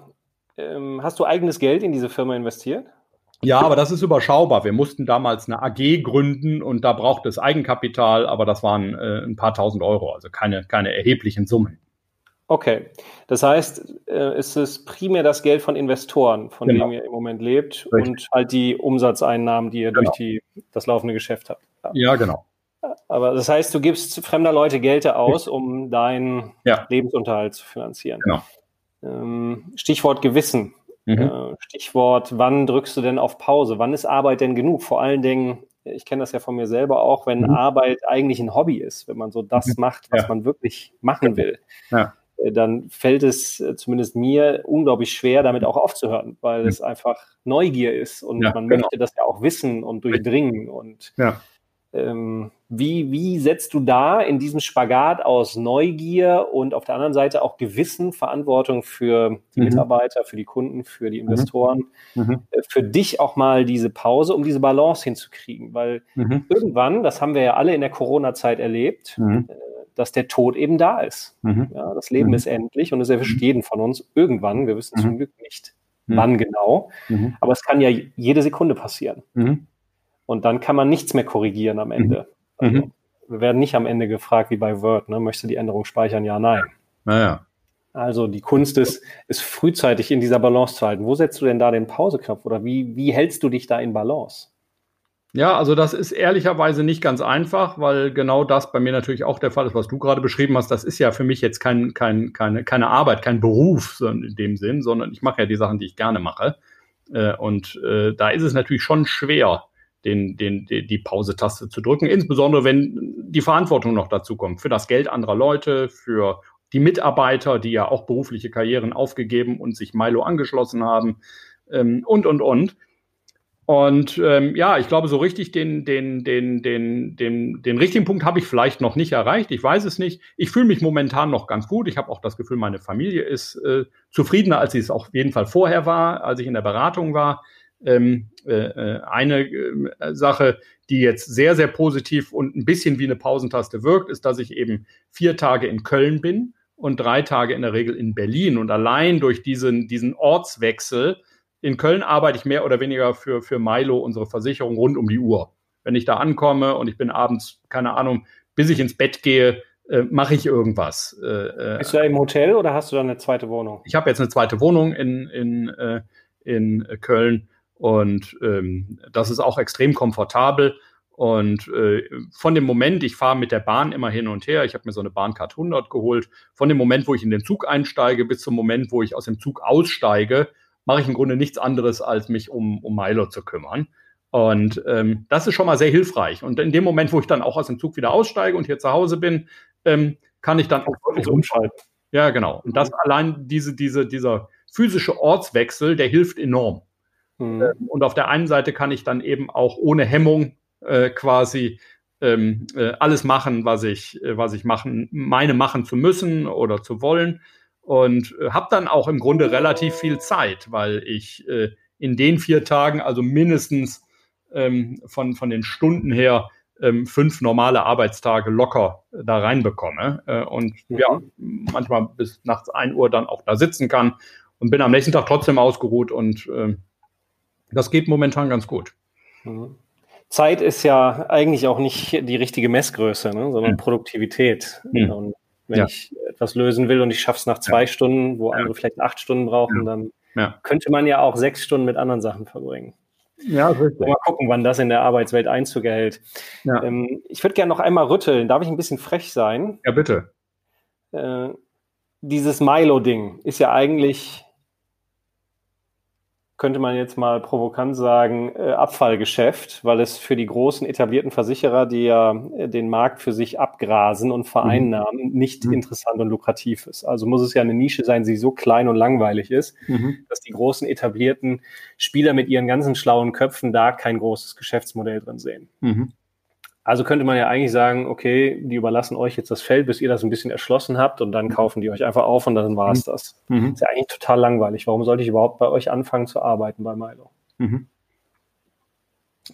Speaker 1: ähm, hast du eigenes Geld in diese Firma investiert?
Speaker 2: Ja, aber das ist überschaubar. Wir mussten damals eine AG gründen und da braucht es Eigenkapital, aber das waren äh, ein paar tausend Euro, also keine, keine erheblichen Summen.
Speaker 1: Okay, das heißt, äh, ist es primär das Geld von Investoren, von genau. dem ihr im Moment lebt Richtig. und halt die Umsatzeinnahmen, die ihr genau. durch die, das laufende Geschäft habt.
Speaker 2: Ja. ja, genau.
Speaker 1: Aber das heißt, du gibst fremder Leute Geld aus, um deinen ja. Lebensunterhalt zu finanzieren. Genau. Ähm, Stichwort Gewissen. Mhm. Äh, Stichwort, wann drückst du denn auf Pause? Wann ist Arbeit denn genug? Vor allen Dingen, ich kenne das ja von mir selber auch, wenn mhm. Arbeit eigentlich ein Hobby ist, wenn man so das mhm. macht, was ja. man wirklich machen will. Ja. Äh, dann fällt es äh, zumindest mir unglaublich schwer, damit auch aufzuhören, weil es einfach Neugier ist und ja, man genau. möchte das ja auch wissen und durchdringen. Und ja. Ähm, wie, wie setzt du da in diesem Spagat aus Neugier und auf der anderen Seite auch Gewissen, Verantwortung für die mhm. Mitarbeiter, für die Kunden, für die mhm. Investoren, mhm. Äh, für dich auch mal diese Pause, um diese Balance hinzukriegen? Weil mhm. irgendwann, das haben wir ja alle in der Corona-Zeit erlebt, mhm dass der Tod eben da ist. Mhm. Ja, das Leben mhm. ist endlich und es erwischt mhm. jeden von uns irgendwann. Wir wissen zum mhm. Glück nicht, mhm. wann genau, aber es kann ja jede Sekunde passieren. Und dann kann man nichts mehr korrigieren am Ende. Also, wir werden nicht am Ende gefragt wie bei Word, ne? möchtest du die Änderung speichern? Ja, nein.
Speaker 2: Naja.
Speaker 1: Also die Kunst ist, ist frühzeitig in dieser Balance zu halten. Wo setzt du denn da den Pauseknopf oder wie, wie hältst du dich da in Balance?
Speaker 2: Ja, also das ist ehrlicherweise nicht ganz einfach, weil genau das bei mir natürlich auch der Fall ist, was du gerade beschrieben hast. Das ist ja für mich jetzt kein, kein, keine, keine Arbeit, kein Beruf in dem Sinn, sondern ich mache ja die Sachen, die ich gerne mache. Äh, und äh, da ist es natürlich schon schwer, den, den, die Pause-Taste zu drücken, insbesondere wenn die Verantwortung noch dazu kommt, für das Geld anderer Leute, für die Mitarbeiter, die ja auch berufliche Karrieren aufgegeben und sich Milo angeschlossen haben ähm, und, und, und. Und ähm, ja, ich glaube, so richtig den, den, den, den, den, den richtigen Punkt habe ich vielleicht noch nicht erreicht. Ich weiß es nicht. Ich fühle mich momentan noch ganz gut. Ich habe auch das Gefühl, meine Familie ist äh, zufriedener, als sie es auf jeden Fall vorher war, als ich in der Beratung war. Ähm, äh, äh eine äh, Sache, die jetzt sehr, sehr positiv und ein bisschen wie eine Pausentaste wirkt, ist, dass ich eben vier Tage in Köln bin und drei Tage in der Regel in Berlin. Und allein durch diesen, diesen Ortswechsel in Köln arbeite ich mehr oder weniger für, für Milo, unsere Versicherung, rund um die Uhr. Wenn ich da ankomme und ich bin abends, keine Ahnung, bis ich ins Bett gehe, äh, mache ich irgendwas.
Speaker 1: Äh, äh, Bist du da im Hotel oder hast du da eine zweite Wohnung?
Speaker 2: Ich habe jetzt eine zweite Wohnung in, in, äh, in Köln und ähm, das ist auch extrem komfortabel. Und äh, von dem Moment, ich fahre mit der Bahn immer hin und her, ich habe mir so eine Bahncard 100 geholt, von dem Moment, wo ich in den Zug einsteige, bis zum Moment, wo ich aus dem Zug aussteige, mache ich im Grunde nichts anderes, als mich um, um Milo zu kümmern. Und ähm, das ist schon mal sehr hilfreich. Und in dem Moment, wo ich dann auch aus dem Zug wieder aussteige und hier zu Hause bin, ähm, kann ich dann auch wirklich umschalten. Ja, genau. Und das allein diese, diese, dieser physische Ortswechsel, der hilft enorm. Mhm. Ähm, und auf der einen Seite kann ich dann eben auch ohne Hemmung äh, quasi ähm, äh, alles machen, was ich, äh, was ich machen, meine machen zu müssen oder zu wollen und äh, habe dann auch im Grunde relativ viel Zeit, weil ich äh, in den vier Tagen also mindestens ähm, von, von den Stunden her ähm, fünf normale Arbeitstage locker äh, da reinbekomme äh, und mhm. ja, manchmal bis nachts ein Uhr dann auch da sitzen kann und bin am nächsten Tag trotzdem ausgeruht und äh, das geht momentan ganz gut.
Speaker 1: Mhm. Zeit ist ja eigentlich auch nicht die richtige Messgröße, ne, sondern mhm. Produktivität. Mhm. Und wenn ja. ich etwas lösen will und ich schaffe es nach zwei ja. Stunden, wo andere vielleicht acht Stunden brauchen, dann könnte man ja auch sechs Stunden mit anderen Sachen verbringen. Ja, richtig. Mal gucken, wann das in der Arbeitswelt Einzug erhält. Ähm, ich würde gerne noch einmal rütteln. Darf ich ein bisschen frech sein?
Speaker 2: Ja, bitte.
Speaker 1: Äh, dieses Milo-Ding ist ja eigentlich könnte man jetzt mal provokant sagen, äh, Abfallgeschäft, weil es für die großen etablierten Versicherer, die ja äh, den Markt für sich abgrasen und vereinnahmen, mhm. nicht mhm. interessant und lukrativ ist. Also muss es ja eine Nische sein, die so klein und langweilig ist, mhm. dass die großen etablierten Spieler mit ihren ganzen schlauen Köpfen da kein großes Geschäftsmodell drin sehen. Mhm. Also könnte man ja eigentlich sagen, okay, die überlassen euch jetzt das Feld, bis ihr das ein bisschen erschlossen habt und dann mhm. kaufen die euch einfach auf und dann war es mhm. das. Mhm. Ist ja eigentlich total langweilig. Warum sollte ich überhaupt bei euch anfangen zu arbeiten bei Milo? Mhm.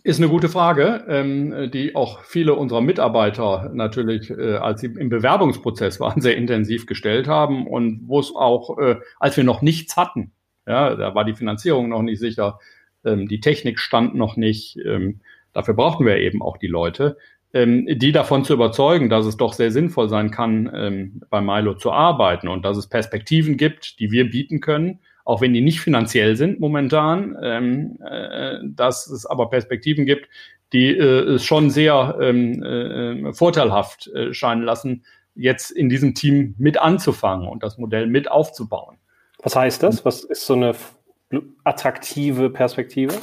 Speaker 2: Ist eine gute Frage, ähm, die auch viele unserer Mitarbeiter natürlich, äh, als sie im Bewerbungsprozess waren, sehr intensiv gestellt haben und wo es auch, äh, als wir noch nichts hatten, ja, da war die Finanzierung noch nicht sicher, ähm, die Technik stand noch nicht, ähm, Dafür brauchten wir eben auch die Leute, ähm, die davon zu überzeugen, dass es doch sehr sinnvoll sein kann, ähm, bei Milo zu arbeiten und dass es Perspektiven gibt, die wir bieten können, auch wenn die nicht finanziell sind momentan, ähm, äh, dass es aber Perspektiven gibt, die äh, es schon sehr ähm, äh, vorteilhaft äh, scheinen lassen, jetzt in diesem Team mit anzufangen und das Modell mit aufzubauen.
Speaker 1: Was heißt das? Was ist so eine attraktive Perspektive?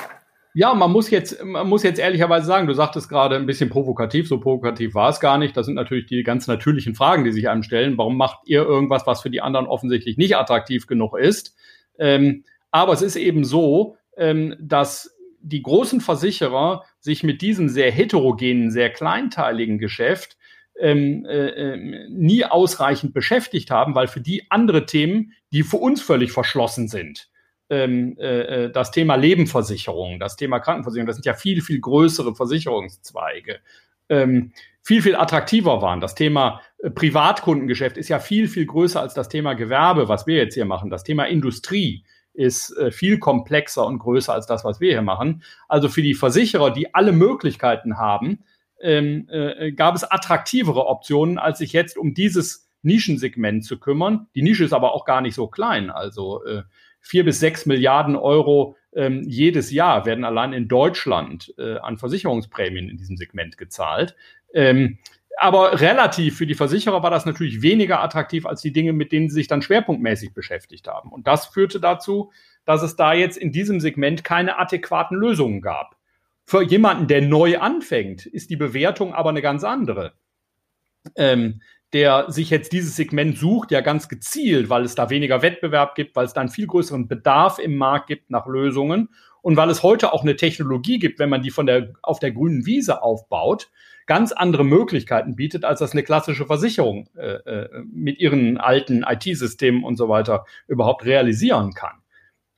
Speaker 2: Ja, man muss jetzt, man muss jetzt ehrlicherweise sagen, du sagtest gerade ein bisschen provokativ, so provokativ war es gar nicht. Das sind natürlich die ganz natürlichen Fragen, die sich einem stellen. Warum macht ihr irgendwas, was für die anderen offensichtlich nicht attraktiv genug ist? Ähm, aber es ist eben so, ähm, dass die großen Versicherer sich mit diesem sehr heterogenen, sehr kleinteiligen Geschäft ähm, äh, äh, nie ausreichend beschäftigt haben, weil für die andere Themen, die für uns völlig verschlossen sind ähm, äh, äh, das Thema Lebenversicherung, das Thema Krankenversicherung, das sind ja viel, viel größere Versicherungszweige, ähm, viel, viel attraktiver waren. Das Thema äh, Privatkundengeschäft ist ja viel, viel größer als das Thema Gewerbe, was wir jetzt hier machen. Das Thema Industrie ist äh, viel komplexer und größer als das, was wir hier machen. Also für die Versicherer, die alle Möglichkeiten haben, ähm, äh, gab es attraktivere Optionen, als sich jetzt um dieses Nischensegment zu kümmern. Die Nische ist aber auch gar nicht so klein. Also äh, vier bis sechs Milliarden Euro ähm, jedes Jahr werden allein in Deutschland äh, an Versicherungsprämien in diesem Segment gezahlt. Ähm, aber relativ für die Versicherer war das natürlich weniger attraktiv als die Dinge, mit denen sie sich dann schwerpunktmäßig beschäftigt haben. Und das führte dazu, dass es da jetzt in diesem Segment keine adäquaten Lösungen gab. Für jemanden, der neu anfängt, ist die Bewertung aber eine ganz andere. Ähm, der sich jetzt dieses Segment sucht, ja ganz gezielt, weil es da weniger Wettbewerb gibt, weil es da einen viel größeren Bedarf im Markt gibt nach Lösungen und weil es heute auch eine Technologie gibt, wenn man die von der, auf der grünen Wiese aufbaut, ganz andere Möglichkeiten bietet, als das eine klassische Versicherung äh, äh mit ihren alten IT-Systemen und so weiter überhaupt realisieren kann.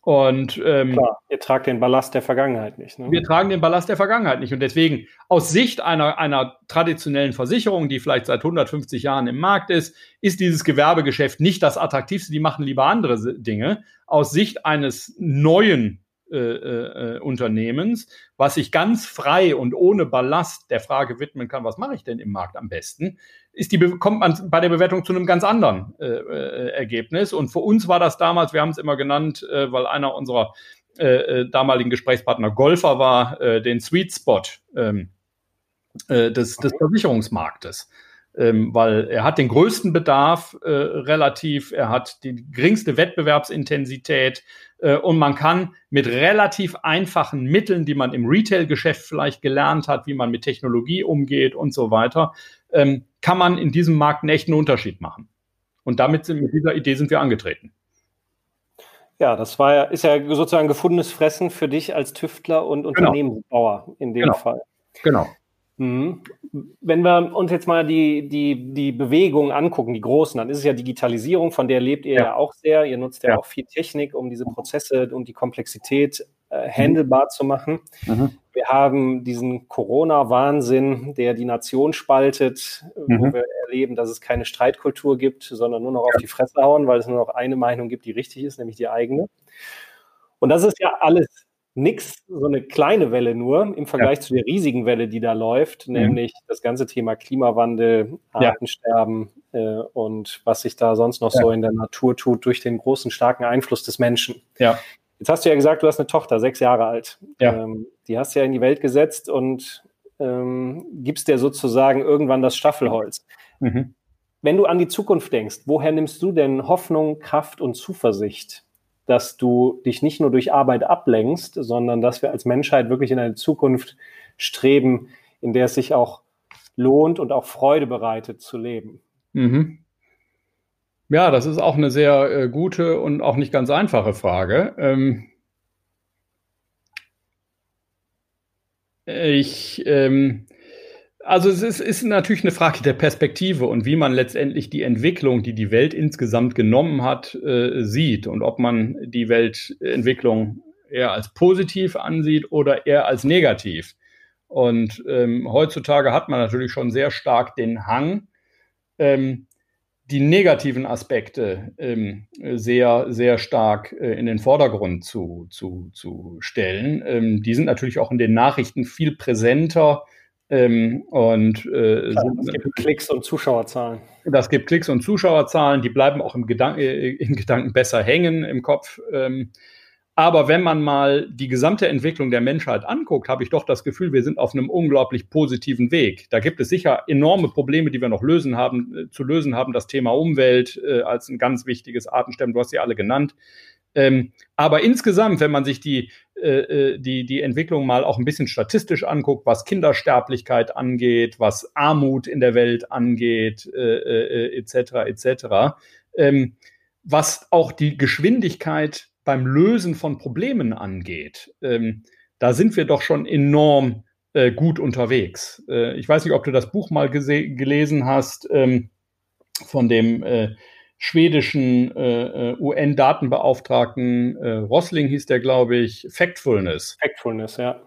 Speaker 2: Und ähm, Klar,
Speaker 1: ihr tragt den Ballast der Vergangenheit nicht.
Speaker 2: Ne? Wir tragen den Ballast der Vergangenheit nicht. Und deswegen, aus Sicht einer, einer traditionellen Versicherung, die vielleicht seit 150 Jahren im Markt ist, ist dieses Gewerbegeschäft nicht das attraktivste. Die machen lieber andere Dinge. Aus Sicht eines neuen äh, äh, Unternehmens, was sich ganz frei und ohne Ballast der Frage widmen kann, was mache ich denn im Markt am besten, ist die, kommt man bei der Bewertung zu einem ganz anderen äh, äh, Ergebnis. Und für uns war das damals, wir haben es immer genannt, äh, weil einer unserer äh, äh, damaligen Gesprächspartner Golfer war, äh, den Sweet Spot ähm, äh, des, des Versicherungsmarktes. Ähm, weil er hat den größten Bedarf äh, relativ, er hat die geringste Wettbewerbsintensität äh, und man kann mit relativ einfachen Mitteln, die man im Retail-Geschäft vielleicht gelernt hat, wie man mit Technologie umgeht und so weiter, ähm, kann man in diesem Markt einen echten Unterschied machen. Und damit sind, mit dieser Idee sind wir angetreten.
Speaker 1: Ja, das war ja, ist ja sozusagen gefundenes Fressen für dich als Tüftler und genau. Unternehmensbauer in dem
Speaker 2: genau.
Speaker 1: Fall.
Speaker 2: Genau.
Speaker 1: Mhm. Wenn wir uns jetzt mal die, die, die Bewegungen angucken, die großen, dann ist es ja Digitalisierung, von der lebt ihr ja, ja auch sehr. Ihr nutzt ja, ja, auch viel Technik, um diese Prozesse und die Komplexität äh, handelbar zu machen. Mhm. Wir haben diesen Corona-Wahnsinn, der die Nation spaltet, mhm. wo wir erleben, dass es keine Streitkultur gibt, sondern nur noch auf die Fresse hauen, weil es nur noch eine Meinung gibt, die richtig ist, nämlich die eigene. Und das ist ja alles nix, so eine kleine Welle nur im Vergleich ja. zu der riesigen Welle, die da läuft, mhm. nämlich das ganze Thema Klimawandel, Artensterben ja. äh, und was sich da sonst noch ja. so in der Natur tut durch den großen, starken Einfluss des Menschen.
Speaker 2: Ja.
Speaker 1: Jetzt hast du ja gesagt, du hast eine Tochter, sechs Jahre alt.
Speaker 2: Ja.
Speaker 1: Ähm, die hast du ja in die Welt gesetzt und ähm, gibst dir sozusagen irgendwann das Staffelholz. Mhm. Wenn du an die Zukunft denkst, woher nimmst du denn Hoffnung, Kraft und Zuversicht, dass du dich nicht nur durch Arbeit ablenkst, sondern dass wir als Menschheit wirklich in eine Zukunft streben, in der es sich auch lohnt und auch Freude bereitet zu leben?
Speaker 2: Mhm. Ja, das ist auch eine sehr äh, gute und auch nicht ganz einfache Frage. Ähm, ich, ähm, also es ist, ist, natürlich eine Frage der Perspektive und wie man letztendlich die Entwicklung, die die Welt insgesamt genommen hat, äh, sieht und ob man die Weltentwicklung eher als positiv ansieht oder eher als negativ. Und ähm, heutzutage hat man natürlich schon sehr stark den Hang, ähm, die negativen Aspekte ähm, sehr, sehr stark äh, in den Vordergrund zu, zu, zu stellen. Ähm, die sind natürlich auch in den Nachrichten viel präsenter. Ähm, und
Speaker 1: äh, Klar, es gibt Klicks und Zuschauerzahlen.
Speaker 2: Das gibt Klicks und Zuschauerzahlen, die bleiben auch im Gedan äh, in Gedanken besser hängen im Kopf. Ähm, aber wenn man mal die gesamte Entwicklung der Menschheit anguckt, habe ich doch das Gefühl, wir sind auf einem unglaublich positiven Weg. Da gibt es sicher enorme Probleme, die wir noch lösen haben, äh, zu lösen haben. Das Thema Umwelt äh, als ein ganz wichtiges Artensterben, du hast sie alle genannt. Ähm, aber insgesamt, wenn man sich die, äh, äh die, die Entwicklung mal auch ein bisschen statistisch anguckt, was Kindersterblichkeit angeht, was Armut in der Welt angeht, äh, äh, etc., etc., ähm, was auch die Geschwindigkeit beim Lösen von Problemen angeht, ähm, da sind wir doch schon enorm äh, gut unterwegs. Äh, ich weiß nicht, ob du das Buch mal gelesen hast ähm, von dem äh, schwedischen äh, äh, UN-Datenbeauftragten äh, Rosling hieß der, glaube ich, Factfulness.
Speaker 1: Factfulness, ja.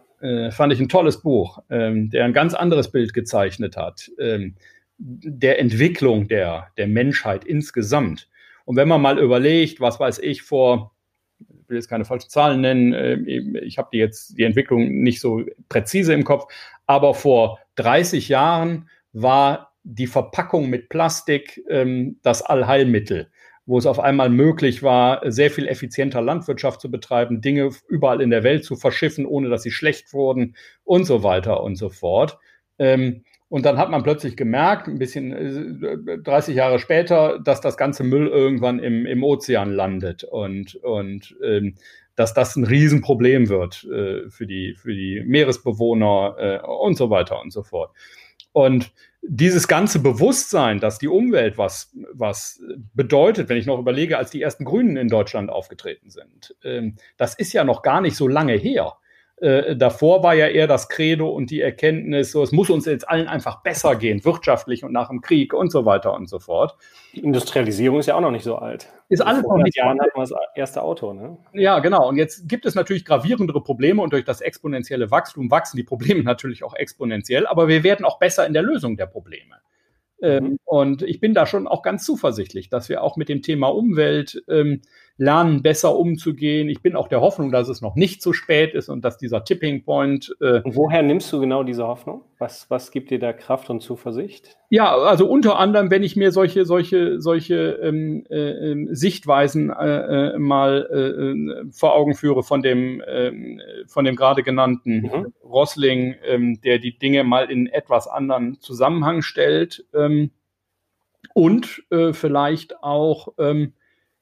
Speaker 2: fand ich ein tolles Buch, ähm, der ein ganz anderes Bild gezeichnet hat, ähm, der Entwicklung der, der Menschheit insgesamt. Und wenn man mal überlegt, was weiß ich, vor will jetzt keine falschen Zahlen nennen, ähm, ich habe die jetzt die Entwicklung nicht so präzise im Kopf, aber vor 30 Jahren war die Verpackung mit Plastik ähm, das Allheilmittel, wo es auf einmal möglich war, sehr viel effizienter Landwirtschaft zu betreiben, Dinge überall in der Welt zu verschiffen, ohne dass sie schlecht wurden und so weiter und so fort. Ähm, und dann hat man plötzlich gemerkt, ein bisschen 30 äh, Jahre später, dass das ganze Müll irgendwann im, im Ozean landet und, und ähm, dass das ein Riesenproblem wird äh, für, die, für die Meeresbewohner äh, und so weiter und so fort. Und dieses ganze Bewusstsein, dass die Umwelt was, was bedeutet, wenn ich noch überlege, als die ersten Grünen in Deutschland aufgetreten sind, ähm, das ist ja noch gar nicht so lange her. Äh, davor war ja eher das Credo und die Erkenntnis, so es muss uns jetzt allen einfach besser gehen, wirtschaftlich und nach dem Krieg und so weiter und so fort.
Speaker 1: Die Industrialisierung ist ja auch noch nicht so alt.
Speaker 2: Ist alles noch nicht
Speaker 1: Jahren hat man das erste Auto, ne?
Speaker 2: Ja, genau. Und jetzt gibt es natürlich gravierendere Probleme und durch das exponentielle Wachstum wachsen die Probleme natürlich auch exponentiell, aber wir werden auch besser in der Lösung der Probleme. Ähm, mhm. und ich bin da schon auch ganz zuversichtlich, dass wir auch mit dem Thema Umwelt ähm, lernen, besser umzugehen. Ich bin auch der Hoffnung, dass es noch nicht zu spät ist und dass dieser Tipping Point.
Speaker 1: Äh und woher nimmst du genau diese Hoffnung? Was, was gibt dir da Kraft und Zuversicht?
Speaker 2: Ja, also unter anderem, wenn ich mir solche, solche, solche ähm, äh, ähm, Sichtweisen äh, äh mal äh, vor Augen führe von dem, ähm, von dem gerade genannten mhm. Rosling, ähm, der die Dinge mal in etwas anderen Zusammenhang stellt. Und äh, vielleicht auch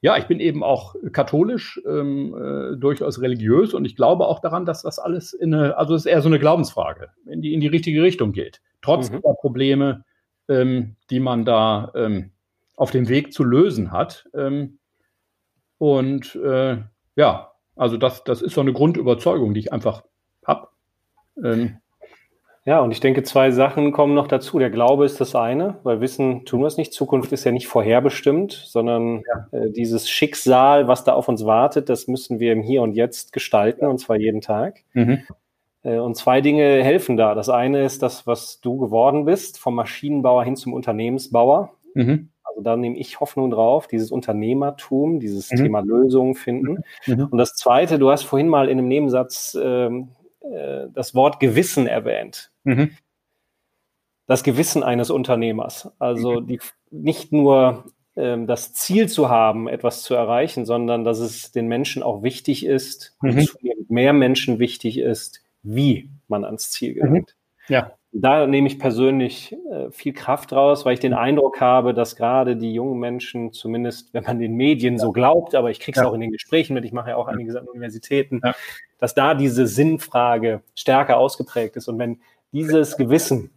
Speaker 2: ja, ich bin eben auch katholisch, ähm, äh, durchaus religiös und ich glaube auch daran, dass das alles in eine, also es ist eher so eine Glaubensfrage, in die in die richtige Richtung geht. Trotz mhm. der Probleme, ähm, die man da ähm, auf dem Weg zu lösen hat. Ähm, und äh, ja, also das, das ist so eine Grundüberzeugung, die ich einfach habe. Ähm,
Speaker 1: ja, und ich denke, zwei Sachen kommen noch dazu. Der Glaube ist das eine, weil Wissen tun wir es nicht. Zukunft ist ja nicht vorherbestimmt, sondern ja. äh, dieses Schicksal, was da auf uns wartet, das müssen wir im Hier und Jetzt gestalten, und zwar jeden Tag. Mhm. Äh, und zwei Dinge helfen da. Das eine ist das, was du geworden bist, vom Maschinenbauer hin zum Unternehmensbauer. Mhm. Also da nehme ich Hoffnung drauf, dieses Unternehmertum, dieses mhm. Thema Lösungen finden. Mhm. mhm. Und das zweite, du hast vorhin mal in einem Nebensatz ähm, äh, das Wort Gewissen erwähnt. Mhm. Das Gewissen eines Unternehmers. Also mhm. die, nicht nur ähm, das Ziel zu haben, etwas zu erreichen, sondern dass es den Menschen auch wichtig ist, mhm. mehr Menschen wichtig ist, wie man ans Ziel mhm. gelangt. Mhm. Ja. Da nehme ich persönlich äh, viel Kraft raus, weil ich den Eindruck habe, dass gerade die jungen Menschen, zumindest wenn man den Medien so glaubt, aber ich kriege es ja. auch in den Gesprächen mit, ich mache ja auch einiges an Universitäten, ja. dass da diese Sinnfrage stärker ausgeprägt ist. Und wenn dieses Gewissen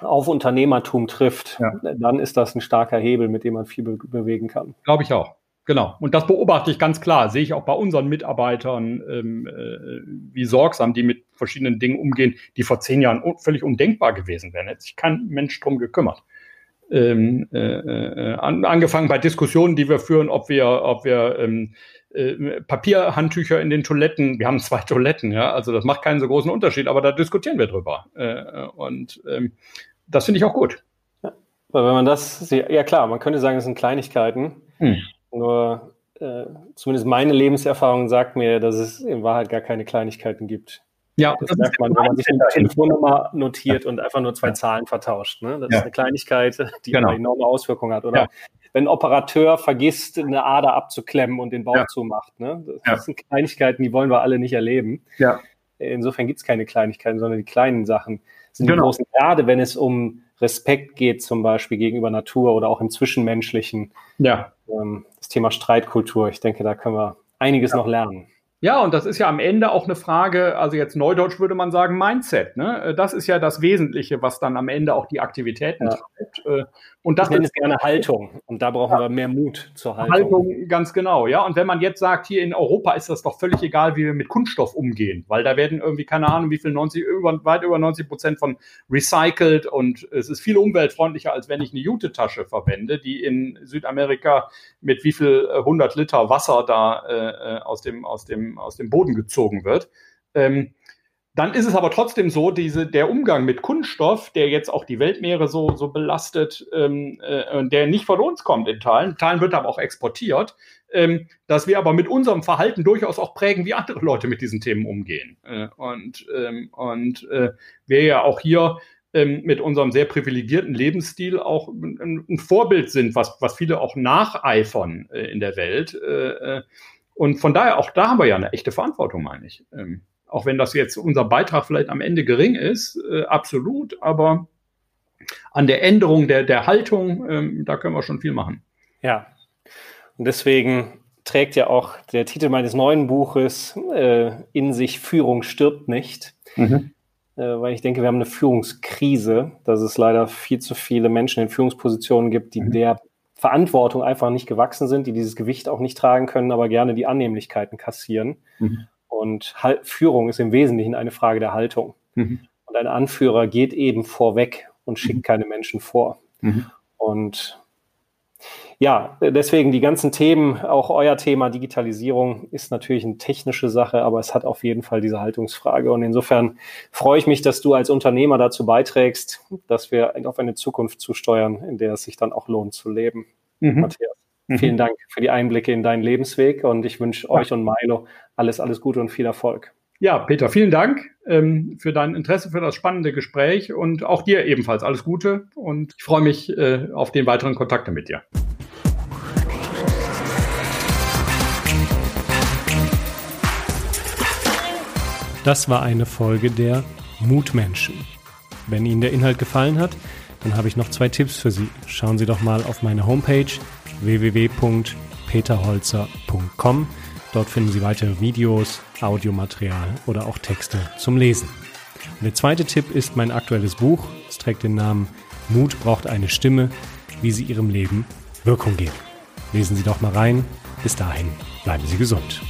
Speaker 1: auf Unternehmertum trifft, ja. dann ist das ein starker Hebel, mit dem man viel be bewegen kann.
Speaker 2: Glaube ich auch. Genau. Und das beobachte ich ganz klar. Sehe ich auch bei unseren Mitarbeitern, ähm, äh, wie sorgsam die mit verschiedenen Dingen umgehen, die vor zehn Jahren un völlig undenkbar gewesen wären. Hätte sich kein Mensch drum gekümmert. Ähm, äh, äh, an, angefangen bei Diskussionen, die wir führen, ob wir, ob wir ähm, äh, Papierhandtücher in den Toiletten, wir haben zwei Toiletten, ja, also das macht keinen so großen Unterschied, aber da diskutieren wir drüber. Äh, und ähm, das finde ich auch gut.
Speaker 1: Ja, weil wenn man das, ja klar, man könnte sagen, es sind Kleinigkeiten. Hm. Nur äh, zumindest meine Lebenserfahrung sagt mir, dass es in Wahrheit gar keine Kleinigkeiten gibt. Ja, das, das merkt man, wenn man sich eine Telefonnummer notiert ja. und einfach nur zwei ja. Zahlen vertauscht. Ne? Das ja. ist eine Kleinigkeit, die genau. eine enorme Auswirkung hat. Oder wenn ein Operateur vergisst, eine Ader abzuklemmen und den Bauch zumacht. Ne? Das sind Kleinigkeiten, die wollen wir alle nicht erleben. Insofern gibt es keine Kleinigkeiten, sondern die kleinen Sachen sind genau. die großen. Gerade wenn es um Respekt geht, zum Beispiel gegenüber Natur oder auch im Zwischenmenschlichen. Ja. Ähm, das Thema Streitkultur, ich denke, da können wir einiges ja. noch lernen.
Speaker 2: Ja, und das ist ja am Ende auch eine Frage, also jetzt neudeutsch würde man sagen Mindset. Ne? Das ist ja das Wesentliche, was dann am Ende auch die Aktivitäten ja. treibt.
Speaker 1: Äh, und das ich nenne ist gerne Haltung. Und da brauchen ja. wir mehr Mut zur Haltung.
Speaker 2: Haltung, ganz genau. Ja, und wenn man jetzt sagt, hier in Europa ist das doch völlig egal, wie wir mit Kunststoff umgehen, weil da werden irgendwie keine Ahnung, wie viel 90, über, weit über 90 Prozent von recycelt und es ist viel umweltfreundlicher, als wenn ich eine Jute-Tasche verwende, die in Südamerika mit wie viel 100 äh, Liter Wasser da äh, äh, aus dem aus dem aus dem Boden gezogen wird. Ähm, dann ist es aber trotzdem so, diese, der Umgang mit Kunststoff, der jetzt auch die Weltmeere so, so belastet, ähm, äh, der nicht von uns kommt in Teilen, Teilen wird aber auch exportiert, ähm, dass wir aber mit unserem Verhalten durchaus auch prägen, wie andere Leute mit diesen Themen umgehen. Äh, und ähm, und äh, wir ja auch hier ähm, mit unserem sehr privilegierten Lebensstil auch ein, ein, Vorbild sind, was, was viele auch nacheifern äh, in der Welt. Äh, äh, und von daher, auch da haben wir ja eine echte Verantwortung, meine ich. Ähm, auch wenn das jetzt unser Beitrag vielleicht am Ende gering ist, äh, absolut, aber an der Änderung der, der Haltung, ähm, da können wir schon viel machen.
Speaker 1: Ja, und deswegen trägt ja auch der Titel meines neuen Buches äh, in sich Führung stirbt nicht. Mhm. Äh, weil ich denke, wir haben eine Führungskrise, dass es leider viel zu viele Menschen in Führungspositionen gibt, die mhm. der Verantwortung einfach nicht gewachsen sind, die dieses Gewicht auch nicht tragen können, aber gerne die Annehmlichkeiten kassieren. Mhm. Und Führung ist im Wesentlichen eine Frage der Haltung. Mhm. Und ein Anführer geht eben vorweg und schickt mhm. keine Menschen vor. Mhm. Und ja, deswegen die ganzen Themen, auch euer Thema Digitalisierung ist natürlich eine technische Sache, aber es hat auf jeden Fall diese Haltungsfrage. Und insofern freue ich mich, dass du als Unternehmer dazu beiträgst, dass wir auf eine Zukunft zusteuern, in der es sich dann auch lohnt zu leben. Mhm. Matthias. Mhm. Vielen Dank für die Einblicke in deinen Lebensweg und ich wünsche ja. euch und Milo alles, alles Gute und viel Erfolg.
Speaker 2: Ja, Peter, vielen Dank ähm, für dein Interesse, für das spannende Gespräch und auch dir ebenfalls alles Gute und ich freue mich äh, auf den weiteren Kontakte mit dir.
Speaker 1: Das war eine Folge der Mutmenschen. Wenn Ihnen der Inhalt gefallen hat, dann habe ich noch zwei Tipps für Sie. Schauen Sie doch mal auf meine Homepage www.peterholzer.com. Dort finden Sie weitere Videos, Audiomaterial oder auch Texte zum Lesen. Und der zweite Tipp ist mein aktuelles Buch. Es trägt den Namen Mut braucht eine Stimme, wie Sie Ihrem Leben Wirkung geben. Lesen Sie doch mal rein. Bis dahin, bleiben Sie gesund.